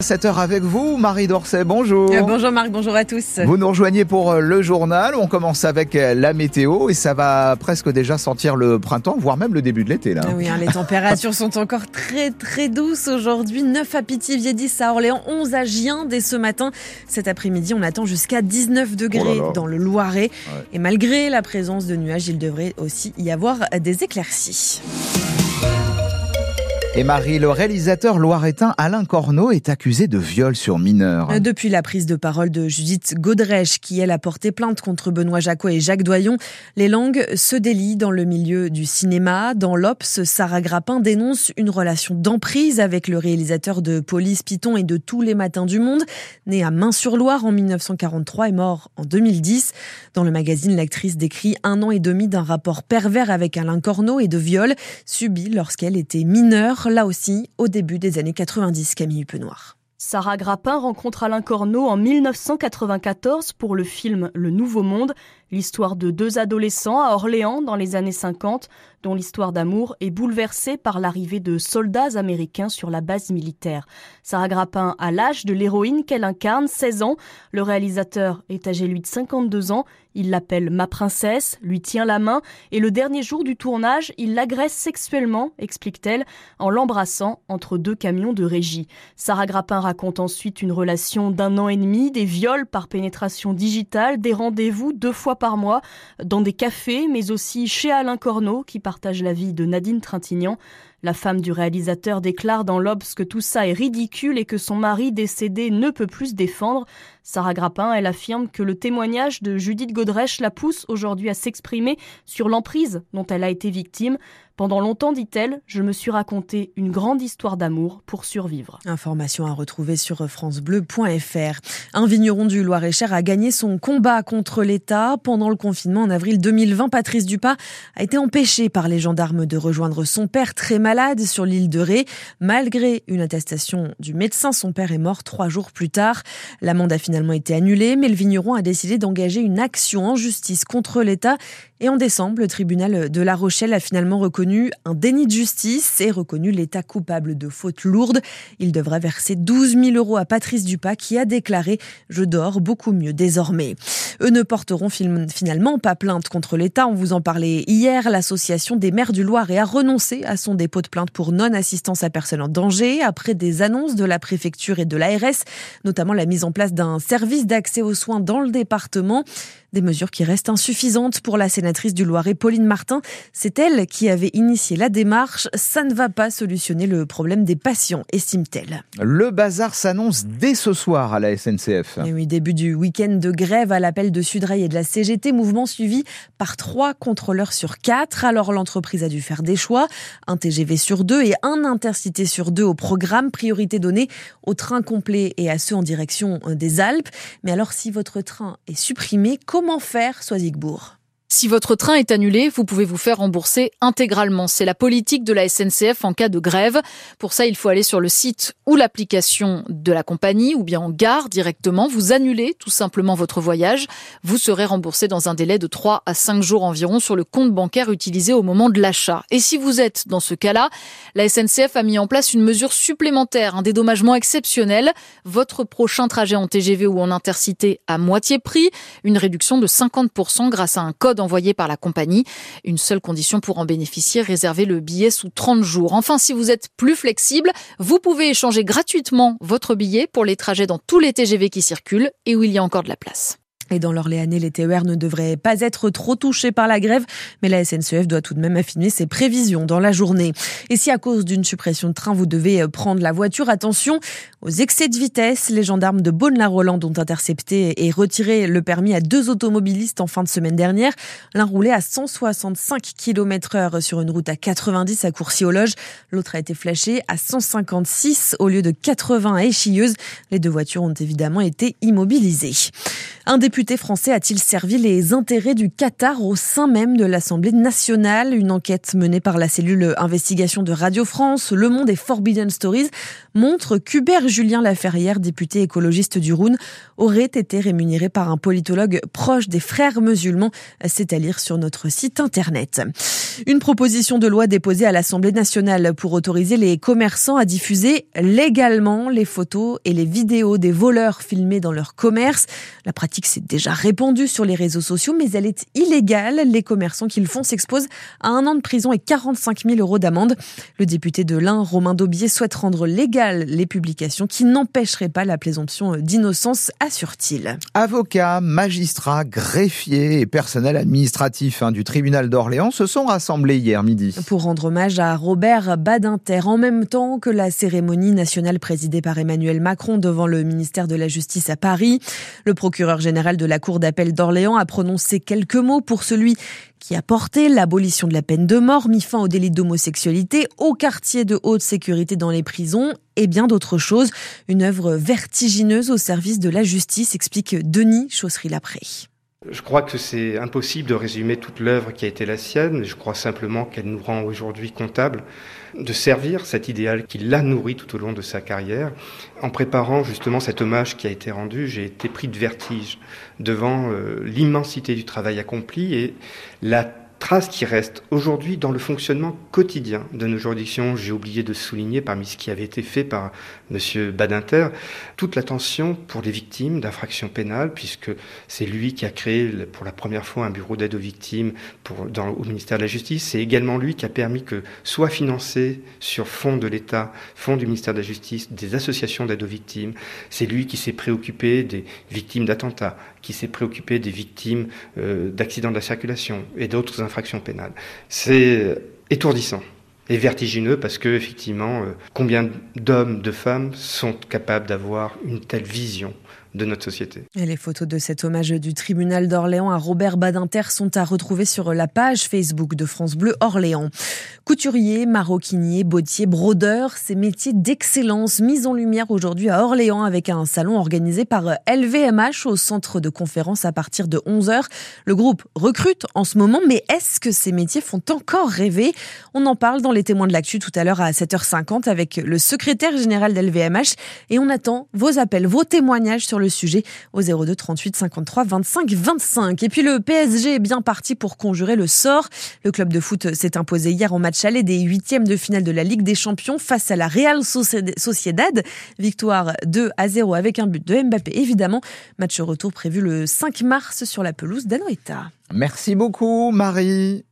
7 heures avec vous, Marie Dorset, bonjour. Euh, bonjour Marc, bonjour à tous. Vous nous rejoignez pour euh, le journal. On commence avec euh, la météo et ça va presque déjà sentir le printemps, voire même le début de l'été. là. Ah oui, hein, les températures sont encore très très douces aujourd'hui. 9 à Pithiviers, 10 à Orléans, 11 à Gien dès ce matin. Cet après-midi, on attend jusqu'à 19 degrés Oh là là. dans le Loiret. Ouais. Et malgré la présence de nuages, il devrait aussi y avoir des éclaircies. Et Marie, le réalisateur loiretain Alain Corneau est accusé de viol sur mineur. Euh, Depuis la prise de parole de Judith Godrèche, qui elle a porté plainte contre Benoît Jacot et Jacques Doyon, les langues se délient dans le milieu du cinéma. Dans l'Obs, Sarah Grappin dénonce une relation d'emprise avec le réalisateur de Police Python et de Tous les matins du monde, né à Main-sur-Loire en 1943 et mort en 2010. Dans le magazine, l'actrice décrit un an et demi d'un rapport pervers avec Alain Corneau et de viol subi lorsqu'elle était mineure, là aussi au début des années 90, Camille Huppenoir. Sarah Grappin rencontre Alain Corneau en 1994 pour le film Le Nouveau Monde, l'histoire de deux adolescents à Orléans dans les années 50, dont l'histoire d'amour est bouleversée par l'arrivée de soldats américains sur la base militaire. Sarah Grappin a l'âge de l'héroïne qu'elle incarne, 16 ans. Le réalisateur est âgé lui de 52 ans. Il l'appelle ma princesse, lui tient la main et le dernier jour du tournage, il l'agresse sexuellement, explique-t-elle, en l'embrassant entre deux camions de régie. Sarah Grappin raconte ensuite une relation d'un an et demi, des viols par pénétration digitale, des rendez-vous deux fois par mois dans des cafés, mais aussi chez Alain Corneau qui partage la vie de Nadine Trintignant. La femme du réalisateur déclare dans l'Obs que tout ça est ridicule et que son mari décédé ne peut plus se défendre. Sarah Grappin, elle affirme que le témoignage de Judith Godrèche la pousse aujourd'hui à s'exprimer sur l'emprise dont elle a été victime. Pendant longtemps, dit-elle, je me suis raconté une grande histoire d'amour pour survivre. Information à retrouver sur francebleu.fr. Un vigneron du Loir-et-Cher a gagné son combat contre l'État. Pendant le confinement en avril 2020, Patrice Dupas a été empêché par les gendarmes de rejoindre son père très malade sur l'île de Ré. Malgré une attestation du médecin, son père est mort trois jours plus tard. L'amende a finalement été annulée, mais le vigneron a décidé d'engager une action en justice contre l'État. Et en décembre, le tribunal de La Rochelle a finalement reconnu un déni de justice et reconnu l'État coupable de fautes lourdes. Il devrait verser 12 000 euros à Patrice Dupas qui a déclaré « Je dors beaucoup mieux désormais ». Eux ne porteront finalement pas plainte contre l'État. On vous en parlait hier. L'association des maires du Loiret a renoncé à son dépôt de plainte pour non-assistance à personne en danger après des annonces de la préfecture et de l'ARS, notamment la mise en place d'un service d'accès aux soins dans le département. Des mesures qui restent insuffisantes pour la sénatrice du Loiret, Pauline Martin. C'est elle qui avait initié la démarche. Ça ne va pas solutionner le problème des patients, estime-t-elle. Le bazar s'annonce dès ce soir à la SNCF. Et oui, début du week-end de grève à l'appel de Sudrail et de la CGT, mouvement suivi par trois contrôleurs sur quatre. Alors l'entreprise a dû faire des choix, un TGV sur deux et un intercité sur deux au programme, priorité donnée aux trains complets et à ceux en direction euh, des Alpes. Mais alors si votre train est supprimé, comment faire, Soisigbourg Si votre train est annulé, vous pouvez vous faire rembourser intégralement. C'est la politique de la SNCF en cas de grève. Pour ça, il faut aller sur le site ou l'application de la compagnie ou bien en gare directement. Vous annulez tout simplement votre voyage. Vous serez remboursé dans un délai de 3 à 5 jours environ sur le compte bancaire utilisé au moment de l'achat. Et si vous êtes dans ce cas-là, la SNCF a mis en place une mesure supplémentaire, un dédommagement exceptionnel. Votre prochain trajet en TGV ou en intercité à moitié prix, une réduction de 50% grâce à un code envoyé par la compagnie. Une seule condition pour en bénéficier, réserver le billet sous 30 jours. Enfin, si vous êtes plus flexible, vous pouvez échanger gratuitement votre billet pour les trajets dans tous les TGV qui circulent et où il y a encore de la place. Et dans l'Orléanais, les TER ne devraient pas être trop touchés par la grève, mais la SNCF doit tout de même affiner ses prévisions dans la journée. Et si à cause d'une suppression de train, vous devez prendre la voiture, attention aux excès de vitesse. Les gendarmes de Beaune-la-Rolande ont intercepté et retiré le permis à deux automobilistes en fin de semaine dernière. L'un roulait à 165 km heure sur une route à 90 à Courcy-aux-Loges. L'autre a été flashé à 156 au lieu de 80 à Échilleuse. Les deux voitures ont évidemment été immobilisées. Un député français a-t-il servi les intérêts du Qatar au sein même de l'Assemblée nationale? Une enquête menée par la cellule investigation de Radio France, Le Monde et Forbidden Stories montre qu'Hubert Julien Laferrière, député écologiste du Rhône, aurait été rémunéré par un politologue proche des frères musulmans. C'est à lire sur notre site internet. Une proposition de loi déposée à l'Assemblée nationale pour autoriser les commerçants à diffuser légalement les photos et les vidéos des voleurs filmés dans leur commerce. La pratique s'est déjà répandue sur les réseaux sociaux, mais elle est illégale. Les commerçants qui le font s'exposent à un an de prison et 45 000 euros d'amende. Le député de l'Ain, Romain Daubier, souhaite rendre légales les publications qui n'empêcheraient pas la présomption d'innocence, assure-t-il. Avocats, magistrats, greffiers et personnel administratif hein, du tribunal d'Orléans se sont rassemblés hier midi. Pour rendre hommage à Robert Badinter, en même temps que la cérémonie nationale présidée par Emmanuel Macron devant le ministère de la Justice à Paris. Le procureur général de la Cour d'appel d'Orléans a prononcé quelques mots pour celui qui a porté l'abolition de la peine de mort, mis fin au délit d'homosexualité, au quartier de haute sécurité dans les prisons et bien d'autres choses. Une œuvre vertigineuse au service de la justice, explique Denis Chaussery-Lapré. Je crois que c'est impossible de résumer toute l'œuvre qui a été la sienne. Je crois simplement qu'elle nous rend aujourd'hui comptables de servir cet idéal qui l'a nourri tout au long de sa carrière. En préparant justement cet hommage qui a été rendu, j'ai été pris de vertige devant euh, l'immensité du travail accompli et la trace qui reste aujourd'hui dans le fonctionnement quotidien de nos juridictions. J'ai oublié de souligner parmi ce qui avait été fait par M. Badinter, toute l'attention pour les victimes d'infractions pénales, puisque c'est lui qui a créé pour la première fois un bureau d'aide aux victimes au ministère de la Justice. C'est également lui qui a permis que soit financé sur fonds de l'État, fonds du ministère de la Justice, des associations d'aide aux victimes. C'est lui qui s'est préoccupé des victimes d'attentats, qui s'est préoccupé des victimes euh, d'accidents de la circulation et d'autres infractions pénales. C'est étourdissant et vertigineux parce que effectivement, euh, combien d'hommes, de femmes sont capables d'avoir une telle vision de notre société. Les photos de cet hommage du tribunal d'Orléans à Robert Badinter sont à retrouver sur la page Facebook de France Bleu Orléans. Couturier, maroquinier, bottier, brodeur, ces métiers d'excellence mis en lumière aujourd'hui à Orléans avec un salon organisé par LVMH au centre de conférence à partir de 11h. Le groupe recrute en ce moment, mais est-ce que ces métiers font encore rêver? On en parle dans les témoins de l'actu tout à l'heure à 7h50 avec le secrétaire général d'LVMH et on attend vos appels, vos témoignages le sujet au 02 38 53 25 25. Et puis le PSG est bien parti pour conjurer le sort. Le club de foot s'est imposé hier en match aller des huitièmes de finale de la Ligue des Champions face à la Real Sociedad. Victoire 2 à 0 avec un but de Mbappé évidemment. Match retour prévu le 5 mars sur la pelouse d'Anoeta. Merci beaucoup Marie.